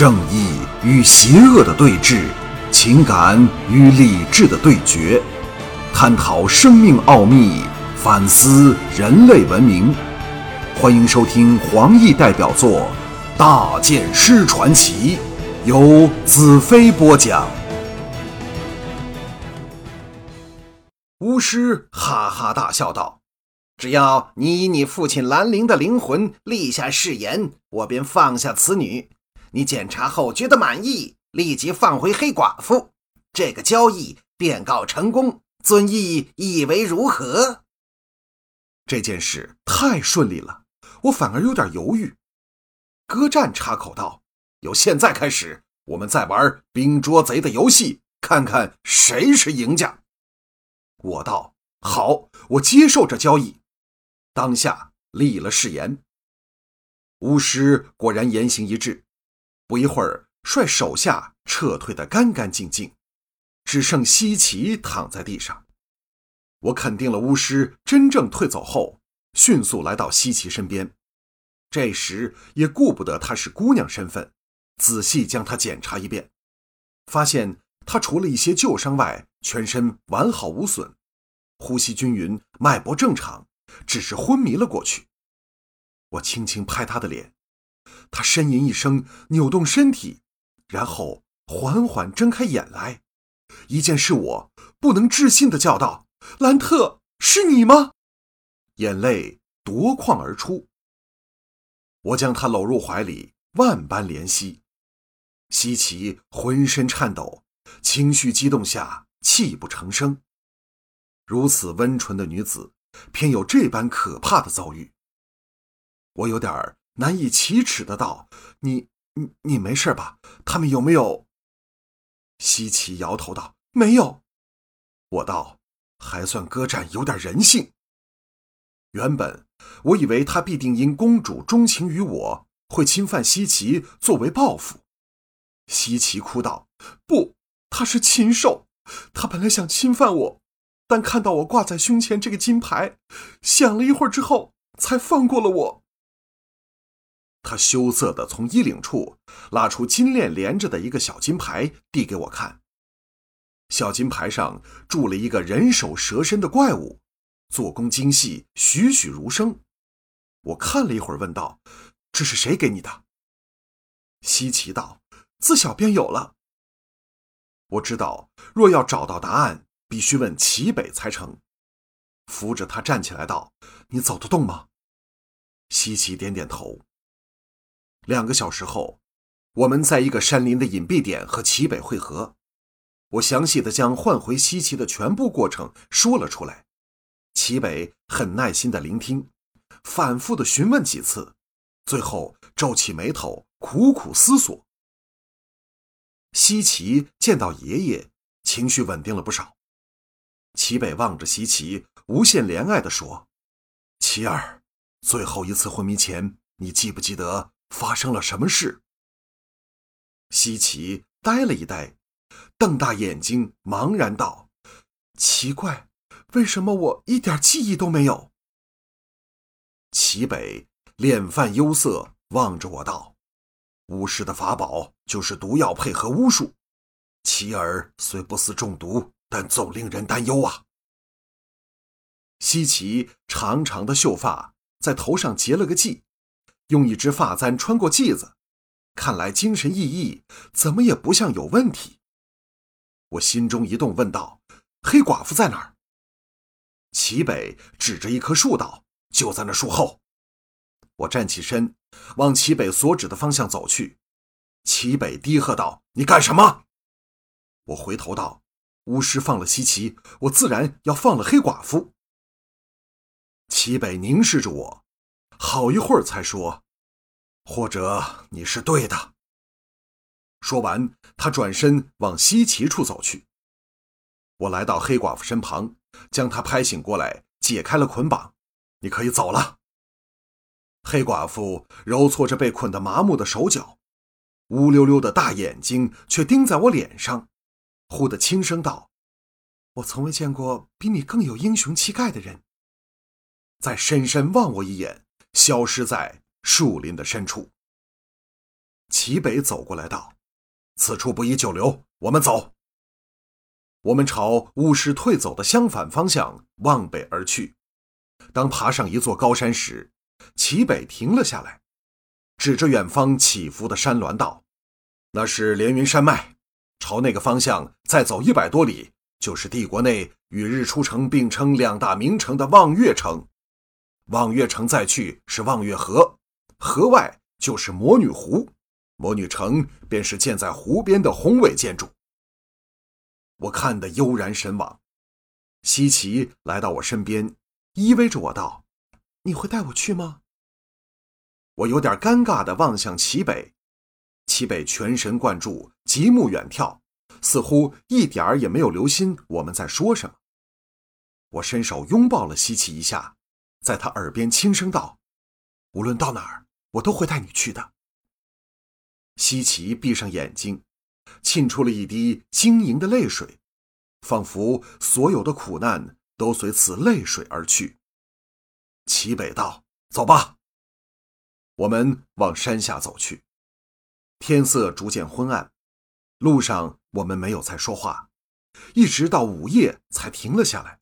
正义与邪恶的对峙，情感与理智的对决，探讨生命奥秘，反思人类文明。欢迎收听黄奕代表作《大剑师传奇》，由子飞播讲。巫师哈哈大笑道：“只要你以你父亲兰陵的灵魂立下誓言，我便放下此女。”你检查后觉得满意，立即放回黑寡妇，这个交易便告成功。遵义以为如何？这件事太顺利了，我反而有点犹豫。歌战插口道：“由现在开始，我们再玩冰捉贼的游戏，看看谁是赢家。”我道：“好，我接受这交易。”当下立了誓言。巫师果然言行一致。不一会儿，率手下撤退得干干净净，只剩西岐躺在地上。我肯定了巫师真正退走后，迅速来到西岐身边。这时也顾不得她是姑娘身份，仔细将她检查一遍，发现她除了一些旧伤外，全身完好无损，呼吸均匀，脉搏正常，只是昏迷了过去。我轻轻拍她的脸。他呻吟一声，扭动身体，然后缓缓睁开眼来，一见是我，不能置信的叫道：“兰特，是你吗？”眼泪夺眶而出。我将他搂入怀里，万般怜惜。西奇浑身颤抖，情绪激动下泣不成声。如此温纯的女子，偏有这般可怕的遭遇，我有点儿。难以启齿的道：“你、你、你没事吧？他们有没有？”西岐摇头道：“没有。”我道：“还算歌战有点人性。”原本我以为他必定因公主钟情于我，会侵犯西岐作为报复。西岐哭道：“不，他是禽兽！他本来想侵犯我，但看到我挂在胸前这个金牌，想了一会儿之后，才放过了我。”他羞涩地从衣领处拉出金链连着的一个小金牌，递给我看。小金牌上铸了一个人首蛇身的怪物，做工精细，栩栩如生。我看了一会儿，问道：“这是谁给你的？”西岐道：“自小便有了。”我知道，若要找到答案，必须问齐北才成。扶着他站起来道：“你走得动吗？”西岐点点头。两个小时后，我们在一个山林的隐蔽点和齐北会合。我详细的将换回西岐的全部过程说了出来。齐北很耐心的聆听，反复的询问几次，最后皱起眉头，苦苦思索。西岐见到爷爷，情绪稳定了不少。齐北望着西岐，无限怜爱的说：“齐儿，最后一次昏迷前，你记不记得？”发生了什么事？西岐呆了一呆，瞪大眼睛，茫然道：“奇怪，为什么我一点记忆都没有？”齐北脸泛忧色，望着我道：“巫师的法宝就是毒药配合巫术，齐儿虽不似中毒，但总令人担忧啊。”西岐长长的秀发在头上结了个髻。用一支发簪穿过髻子，看来精神奕奕，怎么也不像有问题。我心中一动，问道：“黑寡妇在哪儿？”齐北指着一棵树道：“就在那树后。”我站起身，往齐北所指的方向走去。齐北低喝道：“你干什么？”我回头道：“巫师放了西岐，我自然要放了黑寡妇。”齐北凝视着我。好一会儿才说：“或者你是对的。”说完，他转身往西岐处走去。我来到黑寡妇身旁，将她拍醒过来，解开了捆绑。你可以走了。黑寡妇揉搓着被捆得麻木的手脚，乌溜溜的大眼睛却盯在我脸上，忽地轻声道：“我从未见过比你更有英雄气概的人。”再深深望我一眼。消失在树林的深处。齐北走过来道：“此处不宜久留，我们走。”我们朝巫师退走的相反方向往北而去。当爬上一座高山时，齐北停了下来，指着远方起伏的山峦道：“那是连云山脉，朝那个方向再走一百多里，就是帝国内与日出城并称两大名城的望月城。望月城再去是望月河，河外就是魔女湖，魔女城便是建在湖边的宏伟建筑。”我看得悠然神往，西奇来到我身边，依偎着我道：“你会带我去吗？”我有点尴尬地望向齐北，齐北全神贯注，极目远眺，似乎一点儿也没有留心我们在说什么。我伸手拥抱了西奇一下，在他耳边轻声道：“无论到哪儿，我都会带你去的。”西奇闭上眼睛。沁出了一滴晶莹的泪水，仿佛所有的苦难都随此泪水而去。齐北道：“走吧。”我们往山下走去。天色逐渐昏暗，路上我们没有再说话，一直到午夜才停了下来，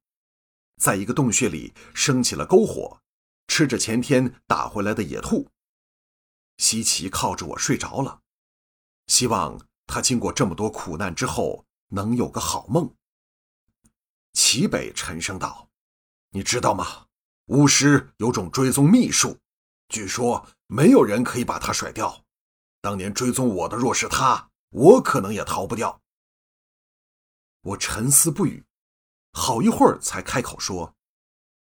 在一个洞穴里升起了篝火，吃着前天打回来的野兔。西奇靠着我睡着了，希望。他经过这么多苦难之后，能有个好梦。齐北沉声道：“你知道吗？巫师有种追踪秘术，据说没有人可以把他甩掉。当年追踪我的若是他，我可能也逃不掉。”我沉思不语，好一会儿才开口说：“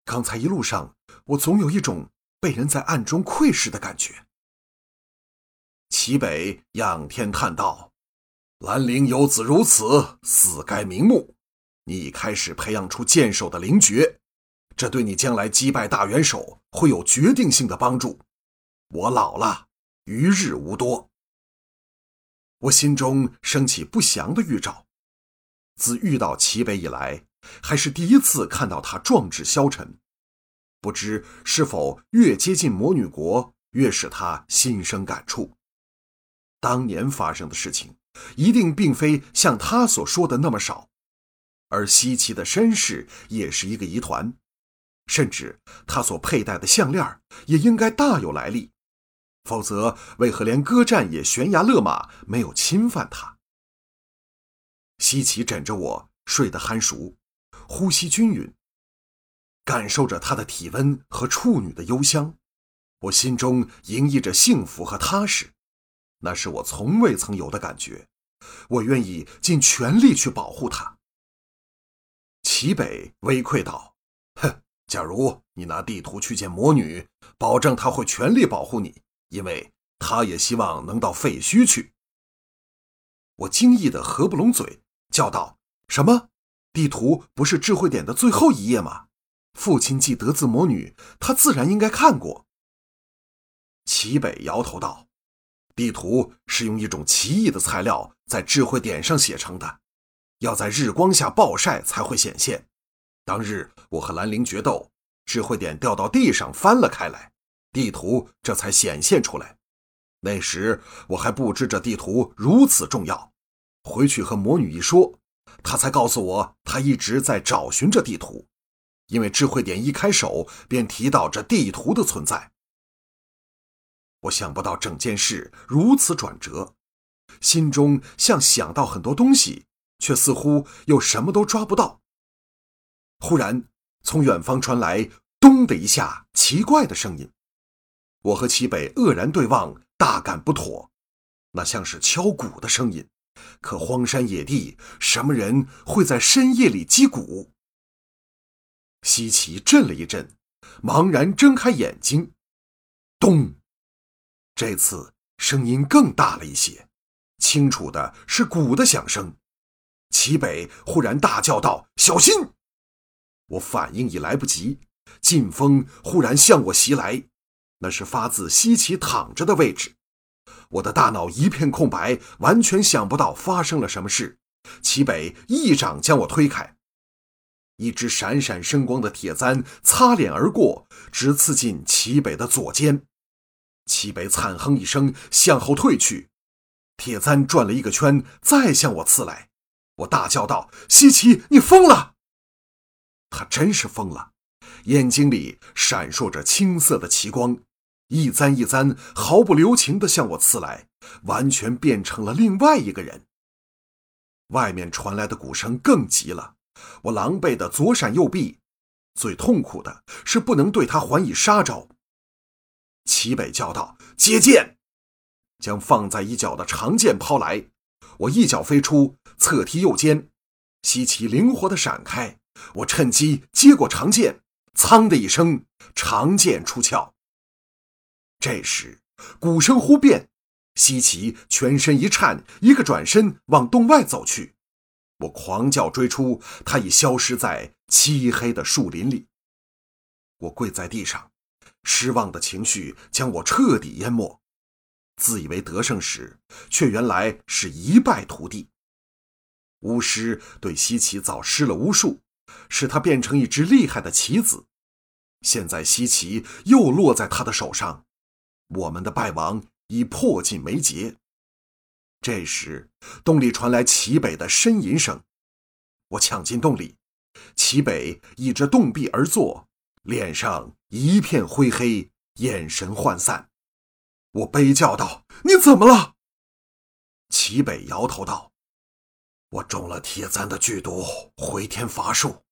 刚才一路上，我总有一种被人在暗中窥视的感觉。”齐北仰天叹道。兰陵有子如此，死该瞑目。你已开始培养出剑手的灵觉，这对你将来击败大元首会有决定性的帮助。我老了，余日无多。我心中升起不祥的预兆。自遇到齐北以来，还是第一次看到他壮志消沉。不知是否越接近魔女国，越使他心生感触。当年发生的事情。一定并非像他所说的那么少，而西岐的身世也是一个疑团，甚至他所佩戴的项链也应该大有来历，否则为何连歌战也悬崖勒马，没有侵犯他？西岐枕着我睡得酣熟，呼吸均匀，感受着他的体温和处女的幽香，我心中盈溢着幸福和踏实。那是我从未曾有的感觉，我愿意尽全力去保护他。齐北微愧道：“哼，假如你拿地图去见魔女，保证他会全力保护你，因为他也希望能到废墟去。”我惊异的合不拢嘴，叫道：“什么？地图不是智慧点的最后一页吗？父亲既得自魔女，他自然应该看过。”齐北摇头道。地图是用一种奇异的材料在智慧点上写成的，要在日光下暴晒才会显现。当日我和兰陵决斗，智慧点掉到地上翻了开来，地图这才显现出来。那时我还不知这地图如此重要，回去和魔女一说，他才告诉我，他一直在找寻着地图，因为智慧点一开手便提到这地图的存在。我想不到整件事如此转折，心中像想到很多东西，却似乎又什么都抓不到。忽然，从远方传来“咚”的一下奇怪的声音，我和齐北愕然对望，大感不妥。那像是敲鼓的声音，可荒山野地，什么人会在深夜里击鼓？西岐震了一震，茫然睁开眼睛，咚。这次声音更大了一些，清楚的是鼓的响声。齐北忽然大叫道：“小心！”我反应已来不及，劲风忽然向我袭来，那是发自西岐躺着的位置。我的大脑一片空白，完全想不到发生了什么事。齐北一掌将我推开，一只闪闪生光的铁簪擦脸而过，直刺进齐北的左肩。齐北惨哼一声，向后退去，铁簪转了一个圈，再向我刺来。我大叫道：“西奇，你疯了！”他真是疯了，眼睛里闪烁着青色的奇光，一簪一簪毫不留情地向我刺来，完全变成了另外一个人。外面传来的鼓声更急了，我狼狈的左闪右避，最痛苦的是不能对他还以杀招。齐北叫道：“接剑！”将放在一角的长剑抛来，我一脚飞出，侧踢右肩，西岐灵活的闪开，我趁机接过长剑，噌的一声，长剑出鞘。这时鼓声忽变。西岐全身一颤，一个转身往洞外走去。我狂叫追出，他已消失在漆黑的树林里。我跪在地上，失望的情绪将我彻底淹没。自以为得胜时，却原来是一败涂地。巫师对西岐早施了巫术，使他变成一只厉害的棋子。现在西岐又落在他的手上，我们的败亡。已迫近眉睫。这时，洞里传来齐北的呻吟声。我抢进洞里，齐北倚着洞壁而坐，脸上一片灰黑，眼神涣散。我悲叫道：“你怎么了？”齐北摇头道：“我中了铁簪的剧毒，回天乏术。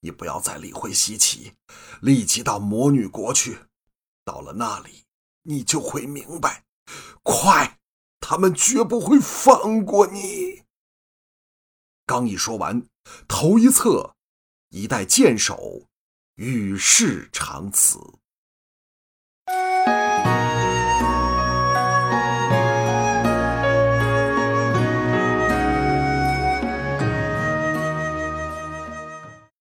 你不要再理会西岐，立即到魔女国去。到了那里，你就会明白。”快！他们绝不会放过你。刚一说完，头一侧，一代剑手，与世长辞。